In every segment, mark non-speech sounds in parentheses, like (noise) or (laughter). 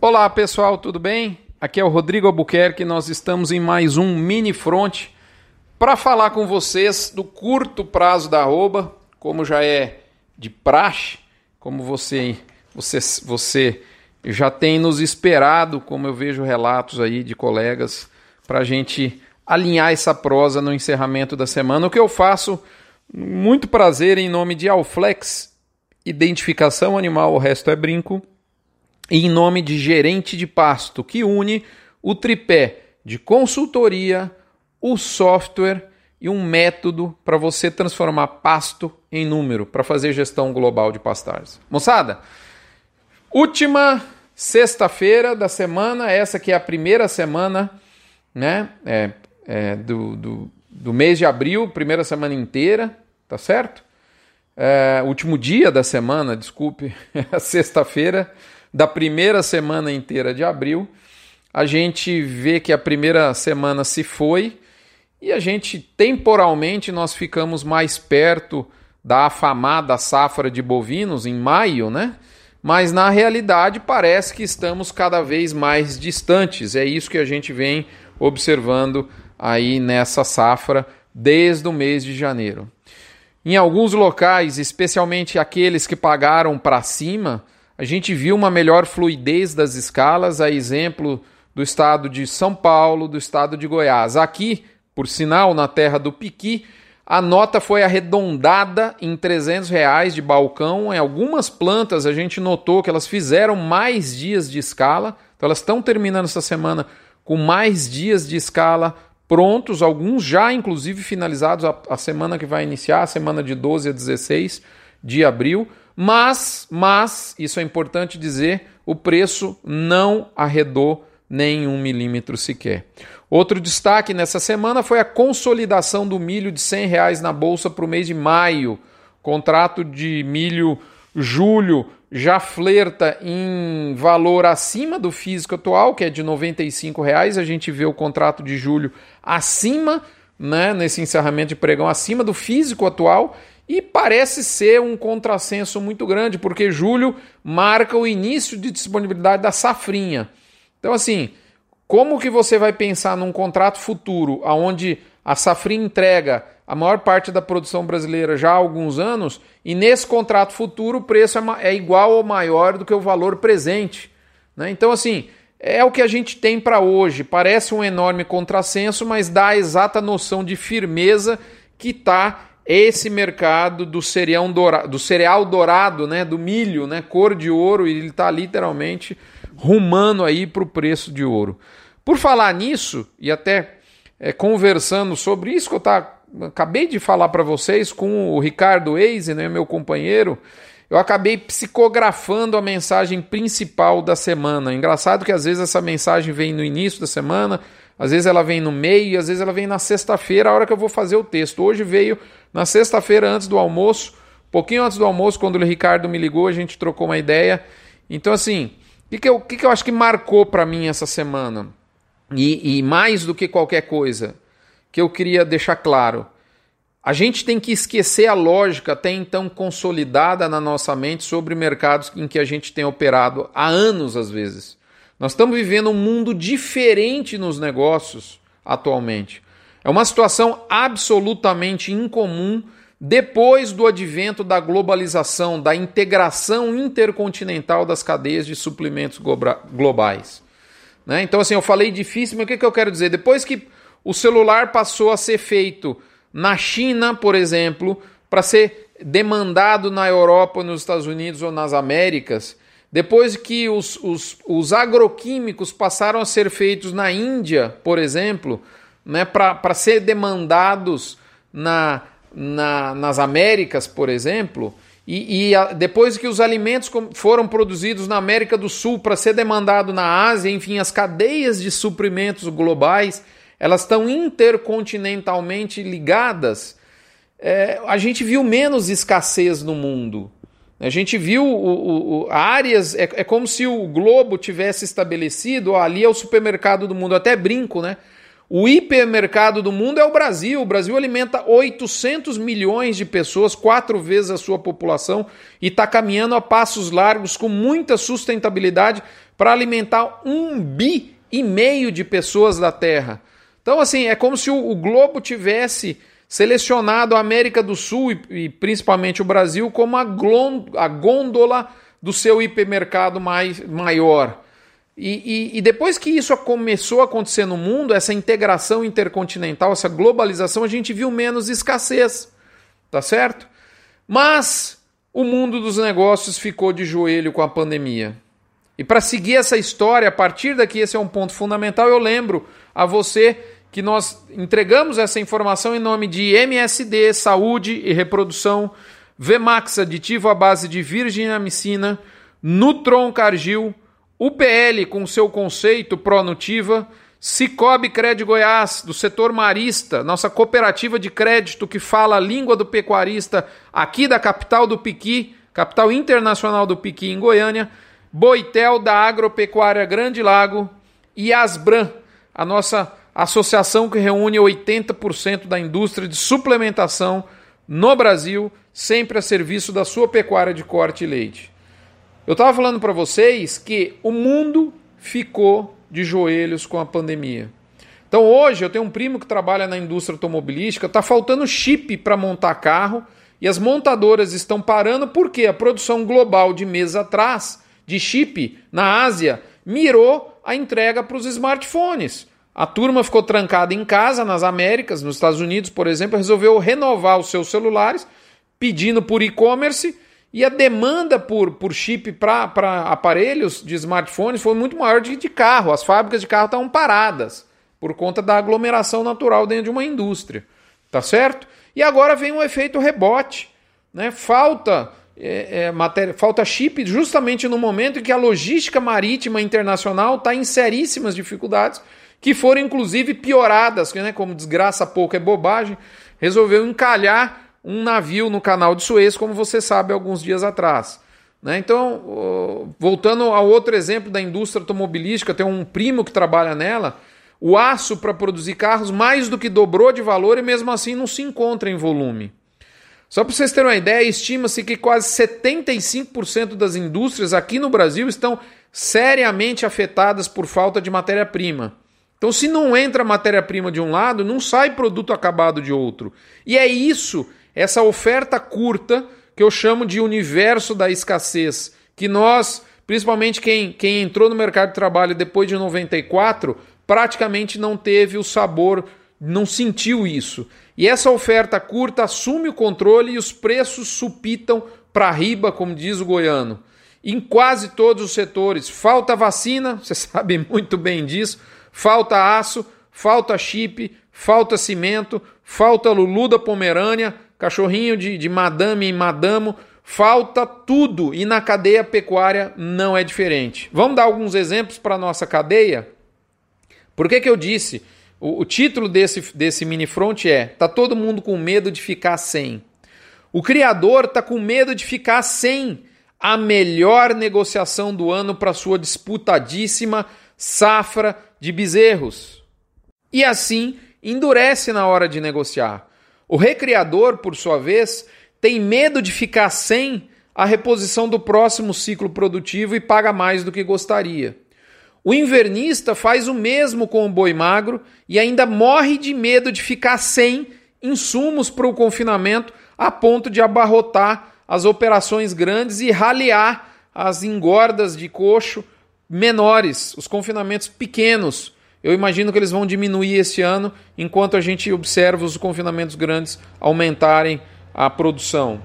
Olá pessoal, tudo bem? Aqui é o Rodrigo Albuquerque, nós estamos em mais um mini front para falar com vocês do curto prazo da arroba, como já é de praxe, como você, você, você já tem nos esperado, como eu vejo relatos aí de colegas, para a gente alinhar essa prosa no encerramento da semana. O que eu faço, muito prazer, em nome de Alflex, identificação animal, o resto é brinco, em nome de gerente de pasto, que une o tripé de consultoria, o software e um método para você transformar pasto em número, para fazer gestão global de pastagens. Moçada, última sexta-feira da semana, essa que é a primeira semana né, é, é, do, do, do, mês de abril, primeira semana inteira, tá certo? É, último dia da semana, desculpe, (laughs) a sexta-feira da primeira semana inteira de abril. A gente vê que a primeira semana se foi e a gente temporalmente nós ficamos mais perto da afamada safra de bovinos em maio, né? Mas na realidade parece que estamos cada vez mais distantes. É isso que a gente vem observando aí nessa safra desde o mês de janeiro. Em alguns locais, especialmente aqueles que pagaram para cima, a gente viu uma melhor fluidez das escalas, a exemplo do estado de São Paulo, do estado de Goiás. Aqui, por sinal, na terra do Piqui, a nota foi arredondada em 300 reais de balcão. Em algumas plantas a gente notou que elas fizeram mais dias de escala, então elas estão terminando essa semana com mais dias de escala prontos, alguns já inclusive finalizados a, a semana que vai iniciar, a semana de 12 a 16 de abril. Mas, mas, isso é importante dizer, o preço não arredou nem um milímetro sequer. Outro destaque nessa semana foi a consolidação do milho de R$ reais na bolsa para o mês de maio. Contrato de milho julho já flerta em valor acima do físico atual, que é de 95 reais. A gente vê o contrato de julho acima, né, nesse encerramento de pregão, acima do físico atual. E parece ser um contrassenso muito grande, porque julho marca o início de disponibilidade da safrinha. Então, assim, como que você vai pensar num contrato futuro, onde a safrinha entrega a maior parte da produção brasileira já há alguns anos, e nesse contrato futuro o preço é, é igual ou maior do que o valor presente? Né? Então, assim, é o que a gente tem para hoje. Parece um enorme contrassenso, mas dá a exata noção de firmeza que está esse mercado do cereal dourado, do cereal dourado, né, do milho, né, cor de ouro, e ele está literalmente rumando aí para o preço de ouro. Por falar nisso, e até é, conversando sobre isso que eu tá, acabei de falar para vocês com o Ricardo Eise, né, meu companheiro, eu acabei psicografando a mensagem principal da semana. Engraçado que às vezes essa mensagem vem no início da semana, às vezes ela vem no meio, e às vezes ela vem na sexta-feira, a hora que eu vou fazer o texto. Hoje veio na sexta-feira antes do almoço, pouquinho antes do almoço, quando o Ricardo me ligou, a gente trocou uma ideia. Então, assim, o que, que, eu, que, que eu acho que marcou para mim essa semana? E, e mais do que qualquer coisa, que eu queria deixar claro. A gente tem que esquecer a lógica até então consolidada na nossa mente sobre mercados em que a gente tem operado há anos, às vezes. Nós estamos vivendo um mundo diferente nos negócios atualmente. É uma situação absolutamente incomum depois do advento da globalização, da integração intercontinental das cadeias de suprimentos globais. Né? Então, assim, eu falei difícil, mas o que, que eu quero dizer? Depois que o celular passou a ser feito na China, por exemplo, para ser demandado na Europa, nos Estados Unidos ou nas Américas, depois que os, os, os agroquímicos passaram a ser feitos na Índia, por exemplo, né, para ser demandados na, na, nas Américas, por exemplo, e, e a, depois que os alimentos foram produzidos na América do Sul para ser demandado na Ásia, enfim, as cadeias de suprimentos globais, elas estão intercontinentalmente ligadas. É, a gente viu menos escassez no mundo. A gente viu o, o, áreas, é, é, como se o globo tivesse estabelecido, ó, ali é o supermercado do mundo, até brinco, né? O hipermercado do mundo é o Brasil. O Brasil alimenta 800 milhões de pessoas, quatro vezes a sua população, e está caminhando a passos largos com muita sustentabilidade para alimentar um bi e meio de pessoas da Terra. Então, assim, é como se o, globo tivesse selecionado a América do Sul e, principalmente o Brasil como a, a gôndola do seu hipermercado mais, maior. E, e, e, depois que isso começou a acontecer no mundo, essa integração intercontinental, essa globalização, a gente viu menos escassez, tá certo? Mas o mundo dos negócios ficou de joelho com a pandemia. E para seguir essa história, a partir daqui, esse é um ponto fundamental, eu lembro a você que nós entregamos essa informação em nome de MSD, Saúde e Reprodução, Vemax, aditivo à base de virginamicina, Nutron Cargil, UPL com seu conceito pró-nutiva, Cicobi Cred Goiás, do setor marista, nossa cooperativa de crédito que fala a língua do pecuarista aqui da capital do Piqui, capital internacional do Piqui em Goiânia, Boitel da Agropecuária Grande Lago e Asbran, a nossa associação que reúne 80% da indústria de suplementação no Brasil, sempre a serviço da sua pecuária de corte e leite. Eu estava falando para vocês que o mundo ficou de joelhos com a pandemia. Então hoje eu tenho um primo que trabalha na indústria automobilística, está faltando chip para montar carro e as montadoras estão parando porque a produção global de meses atrás de chip na Ásia mirou a entrega para os smartphones. A turma ficou trancada em casa nas Américas, nos Estados Unidos, por exemplo, resolveu renovar os seus celulares pedindo por e-commerce e a demanda por, por chip para aparelhos de smartphones foi muito maior que de carro. As fábricas de carro estavam paradas por conta da aglomeração natural dentro de uma indústria. Tá certo? E agora vem um efeito rebote. Né? Falta, é, é, matéria, falta chip justamente no momento em que a logística marítima internacional está em seríssimas dificuldades, que foram inclusive pioradas, né? como desgraça pouco é bobagem, resolveu encalhar um navio no canal de Suez, como você sabe, alguns dias atrás. Né? Então, voltando ao outro exemplo da indústria automobilística, tem um primo que trabalha nela. O aço para produzir carros mais do que dobrou de valor e mesmo assim não se encontra em volume. Só para vocês terem uma ideia, estima-se que quase 75% das indústrias aqui no Brasil estão seriamente afetadas por falta de matéria-prima. Então, se não entra matéria-prima de um lado, não sai produto acabado de outro. E é isso essa oferta curta que eu chamo de universo da escassez, que nós, principalmente quem, quem entrou no mercado de trabalho depois de 94, praticamente não teve o sabor, não sentiu isso. E essa oferta curta assume o controle e os preços supitam para riba, como diz o goiano. Em quase todos os setores, falta vacina, (laughs) você sabe muito bem disso, falta aço, falta chip, falta cimento, falta Lulu da Pomerânia, cachorrinho de, de madame em madamo, falta tudo e na cadeia pecuária não é diferente. Vamos dar alguns exemplos para a nossa cadeia? Por que, que eu disse? O, o título desse, desse mini front é: Tá todo mundo com medo de ficar sem. O criador está com medo de ficar sem a melhor negociação do ano para sua disputadíssima safra de bezerros. E assim endurece na hora de negociar. O recriador, por sua vez, tem medo de ficar sem a reposição do próximo ciclo produtivo e paga mais do que gostaria. O invernista faz o mesmo com o boi magro e ainda morre de medo de ficar sem insumos para o confinamento a ponto de abarrotar as operações grandes e ralear as engordas de coxo menores, os confinamentos pequenos eu imagino que eles vão diminuir esse ano, enquanto a gente observa os confinamentos grandes aumentarem a produção.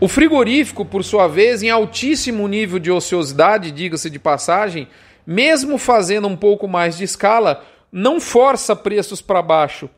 O frigorífico, por sua vez, em altíssimo nível de ociosidade, diga-se de passagem, mesmo fazendo um pouco mais de escala, não força preços para baixo,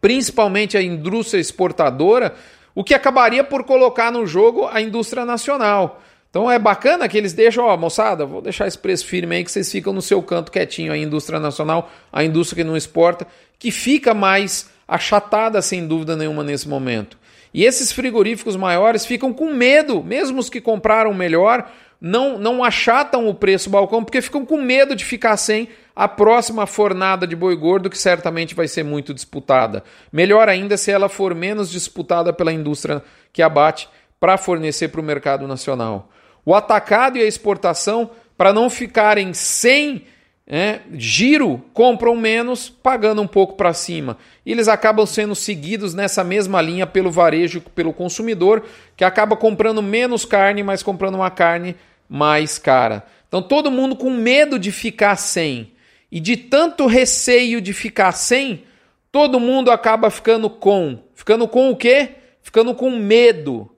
principalmente a indústria exportadora, o que acabaria por colocar no jogo a indústria nacional. Então é bacana que eles deixam, ó, moçada, vou deixar esse preço firme aí que vocês ficam no seu canto quietinho, a indústria nacional, a indústria que não exporta, que fica mais achatada sem dúvida nenhuma nesse momento. E esses frigoríficos maiores ficam com medo, mesmo os que compraram melhor, não, não achatam o preço balcão porque ficam com medo de ficar sem a próxima fornada de boi gordo, que certamente vai ser muito disputada. Melhor ainda se ela for menos disputada pela indústria que abate para fornecer para o mercado nacional. O atacado e a exportação, para não ficarem sem é, giro, compram menos, pagando um pouco para cima. E eles acabam sendo seguidos nessa mesma linha pelo varejo, pelo consumidor, que acaba comprando menos carne, mas comprando uma carne mais cara. Então todo mundo com medo de ficar sem. E de tanto receio de ficar sem, todo mundo acaba ficando com. Ficando com o quê? Ficando com medo.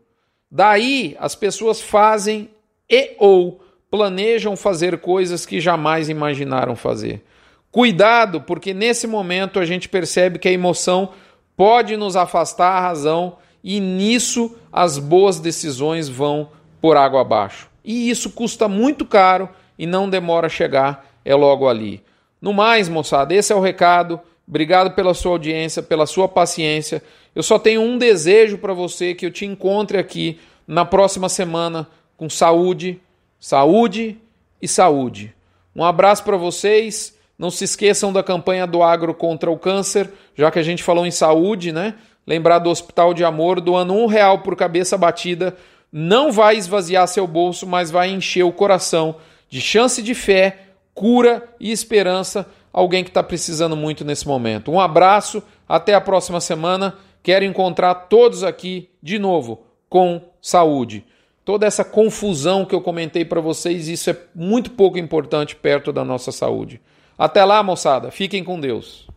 Daí as pessoas fazem e ou planejam fazer coisas que jamais imaginaram fazer. Cuidado, porque nesse momento a gente percebe que a emoção pode nos afastar a razão e nisso as boas decisões vão por água abaixo. E isso custa muito caro e não demora a chegar, é logo ali. No mais, moçada, esse é o recado. Obrigado pela sua audiência, pela sua paciência. Eu só tenho um desejo para você que eu te encontre aqui na próxima semana com saúde, saúde e saúde. Um abraço para vocês. Não se esqueçam da campanha do Agro contra o câncer, já que a gente falou em saúde, né? Lembrar do Hospital de Amor, doando um real por cabeça batida. Não vai esvaziar seu bolso, mas vai encher o coração de chance de fé cura e esperança alguém que está precisando muito nesse momento. Um abraço, até a próxima semana. Quero encontrar todos aqui de novo com saúde. Toda essa confusão que eu comentei para vocês, isso é muito pouco importante perto da nossa saúde. Até lá, moçada. Fiquem com Deus.